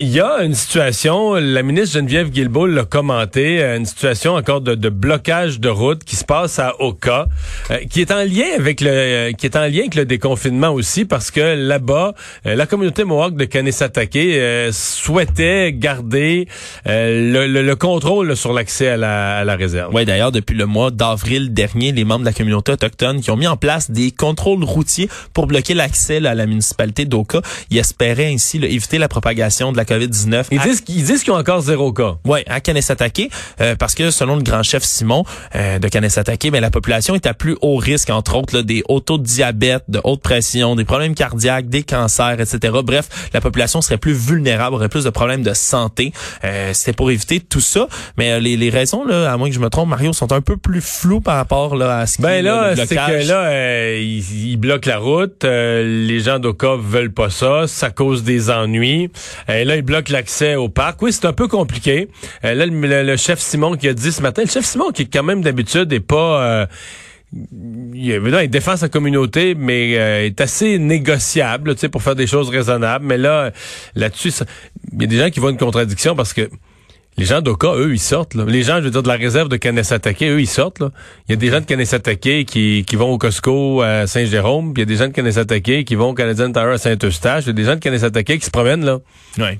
Il y a une situation, la ministre Geneviève Guilbeault l'a commenté, euh, une situation encore de, blocage de route qui se passe à Oka, euh, qui est en lien avec le, euh, qui est en lien avec le déconfinement aussi, parce que là-bas, la communauté Mohawk de Kanesatake souhaitait garder le, contrôle sur l'accès à la, à la réserve. Oui, d'ailleurs, depuis le mois d'avril dernier, les membres de la communauté autochtone qui ont mis en place des contrôles routiers pour bloquer l'accès à la municipalité d'Oka, ils espéraient ainsi éviter la propagation de la COVID-19. Ils disent qu'ils disent qu'ils ont encore zéro cas. Oui, à Kanesatake, euh, parce que selon le grand chef Simon euh, de Kanesatake, mais ben, la population est à plus haut risque, entre autres, là, des auto diabète, de haute pression, des problèmes cardiaques, des cancers, etc. Bref, la population serait plus vulnérable, aurait plus de problèmes de santé. Euh, C'était pour éviter tout ça. Mais euh, les, les, raisons, là, à moins que je me trompe, Mario, sont un peu plus floues par rapport là, à ce qui ben là, c'est que là, euh, ils, bloquent la route. les gens d'Oka veulent pas ça. Ça cause des ennuis. Et là, ils bloquent l'accès au parc. Oui, c'est un peu compliqué. Euh, là, le, chef Simon qui a dit ce matin, le chef Simon qui quand même d'habitude est pas... Euh, il, défend sa communauté, mais euh, est assez négociable, tu sais, pour faire des choses raisonnables. Mais là, là-dessus, il y a des gens qui voient une contradiction parce que les gens d'Oka, eux, ils sortent. Les gens, je veux dire, de la réserve de Kanesatake, eux, ils sortent. Là. Il y a des gens de Kanesatake qui, qui vont au Costco à Saint-Jérôme, puis il y a des gens de Kanesatake qui vont au Canadian Tire à Saint-Eustache, il y a des gens de Kanesatake qui se promènent, là. Ouais.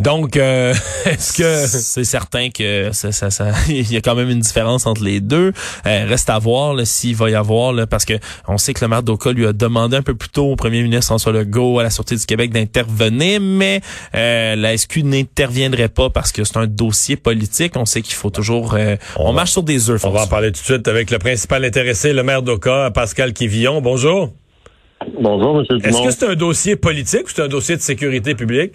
Donc, euh, est-ce que c'est certain que ça, ça, ça, il y a quand même une différence entre les deux. Euh, reste à voir s'il va y avoir, là, parce que on sait que le maire d'Oka lui a demandé un peu plus tôt au premier ministre François Legault à la sortie du Québec d'intervenir, mais euh, la SQ n'interviendrait pas parce que c'est un dossier politique. On sait qu'il faut toujours, on, marche sur des œufs. On va en parler tout de suite avec le principal intéressé, le maire d'Oka, Pascal Quivillon. Bonjour. Bonjour, Monsieur Est-ce que c'est un dossier politique ou c'est un dossier de sécurité publique?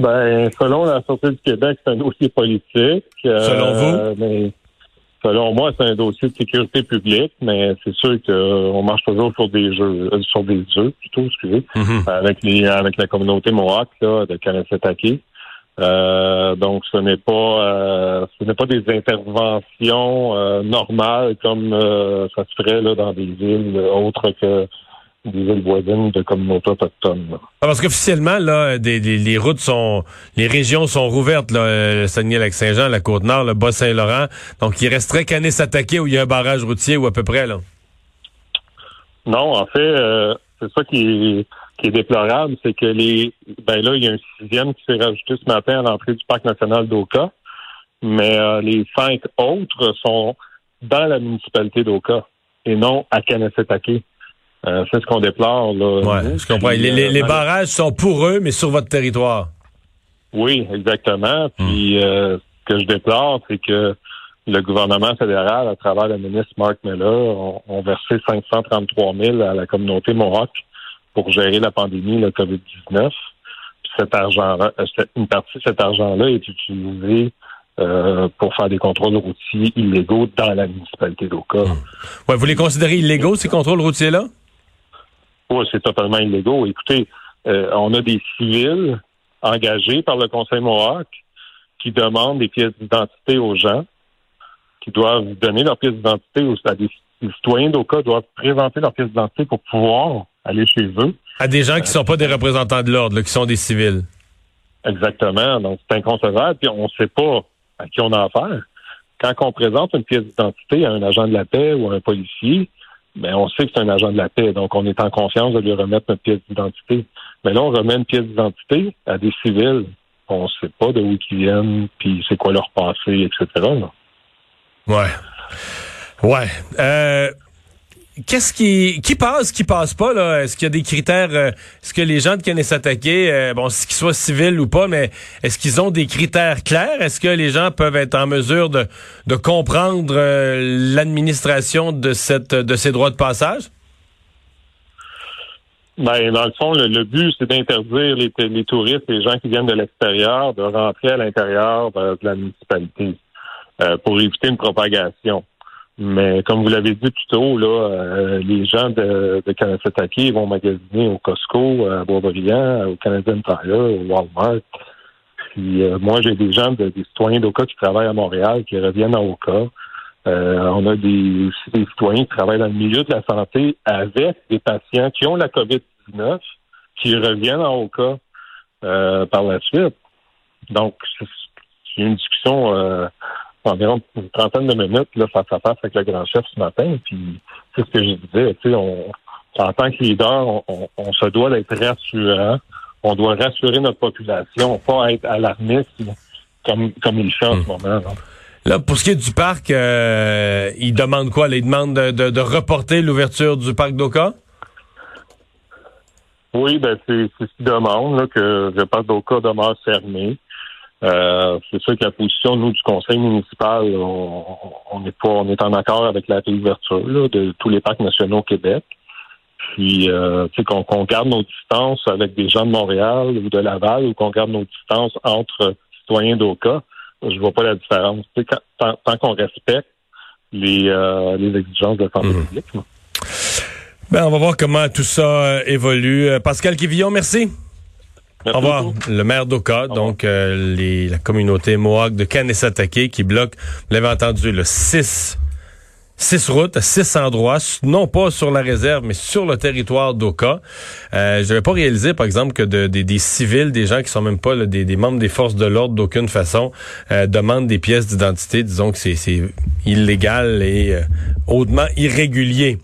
Ben, selon la sortie du Québec, c'est un dossier politique. Selon vous? Mais selon moi, c'est un dossier de sécurité publique, mais c'est sûr qu'on marche toujours sur des jeux, euh, sur des œufs, plutôt, excusez, mm-hmm. avec les, avec la communauté Mohawk, là, de Kanessetake. Euh, donc, ce n'est pas, euh, ce n'est pas des interventions normales comme ça se ferait là dans des villes autres que des villes voisines de communautés autochtones. Ah, parce qu'officiellement, là, des, les routes sont, les régions sont rouvertes, là, euh, Saguenay-Lac-Saint-Jean, la Côte-Nord, le Bas-Saint-Laurent. Donc, il resterait qu'à s'attaquer où il y a un barrage routier ou à peu près, là. Non, en fait, euh, c'est ça qui est, qui est déplorable, c'est que les, ben là, il y a un sixième qui s'est rajouté ce matin à l'entrée du parc national d'Oka, mais euh, les cinq autres sont dans la municipalité d'Oka et non à Kanessetake. Euh, c'est ce qu'on déplore. Là, ouais, je comprends. les, euh, barrages sont pour eux, mais sur votre territoire. Oui, exactement. Hmm. Puis euh, ce que je déplore, c'est que le gouvernement fédéral, à travers le ministre Mark Miller, ont, versé 533 000 à la communauté Mohawk pour gérer la pandémie, le COVID-19. Puis cet argent une partie de cet argent-là est utilisée pour faire des contrôles routiers illégaux dans la municipalité d'Oka. Hmm. Ouais, vous les considérez illégaux, ces contrôles routiers-là? C'est totalement illégaux. Écoutez, euh, on a des civils engagés par le Conseil Mohawk qui demandent des pièces d'identité aux gens, qui doivent donner leurs pièces d'identité aux à des citoyens d'Oka doivent présenter leurs pièces d'identité pour pouvoir aller chez eux. À des gens qui ne sont pas des représentants de l'ordre, qui sont des civils. Exactement. Donc, c'est inconcevable. Puis, on ne sait pas à qui on a affaire. Quand on présente une pièce d'identité à un agent de la paix ou à un policier, mais on sait que c'est un agent de la paix, donc on est en confiance de lui remettre notre pièce d'identité. Mais là, on remet une pièce d'identité à des civils. On ne sait pas de où ils viennent, puis c'est quoi leur passé, etc. Là. Ouais. Ouais. Euh, qu'est-ce qui qui passe, qui passe pas là? Est-ce qu'il y a des critères euh, Est-ce que les gens de connaissent s'attaquer, euh, bon, qu'ils soient civils ou pas, mais est-ce qu'ils ont des critères clairs? Est-ce que les gens peuvent être en mesure de de comprendre euh, l'administration de cette de ces droits de passage? Ben, dans le fond, le, but, c'est d'interdire les, les touristes, les gens qui viennent de l'extérieur, de rentrer à l'intérieur de, la municipalité pour éviter une propagation. Mais comme vous l'avez dit plus tôt, là, euh, les gens de, de vont magasiner au Costco, à Boisbriand, au Canadian Tire, au Walmart. Puis euh, moi, j'ai des gens, de, des citoyens d'Oka qui travaillent à Montréal, qui reviennent à Oka. Euh, on a des, des citoyens qui travaillent dans le milieu de la santé avec des patients qui ont la COVID-19, qui reviennent en Oka euh, par la suite. Donc, c'est une discussion euh, environ une trentaine de minutes là, face à face avec le grand chef ce matin. Puis c'est ce que je disais, tu sais, on, en tant que leader, on, se doit d'être rassurant. On doit rassurer notre population, pas être alarmiste comme, comme il fait en ce hmm. moment. Là, pour ce qui est du parc, euh, il demande quoi? Il demande de, de, reporter l'ouverture du parc d'Oka? Oui, ben c'est ce qu'il demande, que le parc d'Oka demeure fermé. Euh, c'est sûr que la position, nous, du conseil municipal, on, est pas on est en accord avec la réouverture de tous les parcs nationaux au Québec. Puis euh, qu'on qu'on garde nos distances avec des gens de Montréal ou de Laval ou qu'on garde nos distances entre citoyens d'Oka, je vois pas la différence. tant, tant qu'on respecte les, euh, les exigences de santé mhm. publique. Ben, on va voir comment tout ça euh, évolue. Euh, Pascal Quivillon, merci. Au revoir. Le maire d'Oka, donc euh, les, la communauté Mohawk de Kanesatake qui bloque, vous l'avez entendu, le 6 six routes à six endroits, non pas sur la réserve, mais sur le territoire d'Oka. Euh, je n'avais pas réalisé, par exemple, que des civils, des gens qui sont même pas des, membres des forces de l'ordre d'aucune façon, euh, demandent des pièces d'identité. Disons que c'est illégal et hautement irrégulier.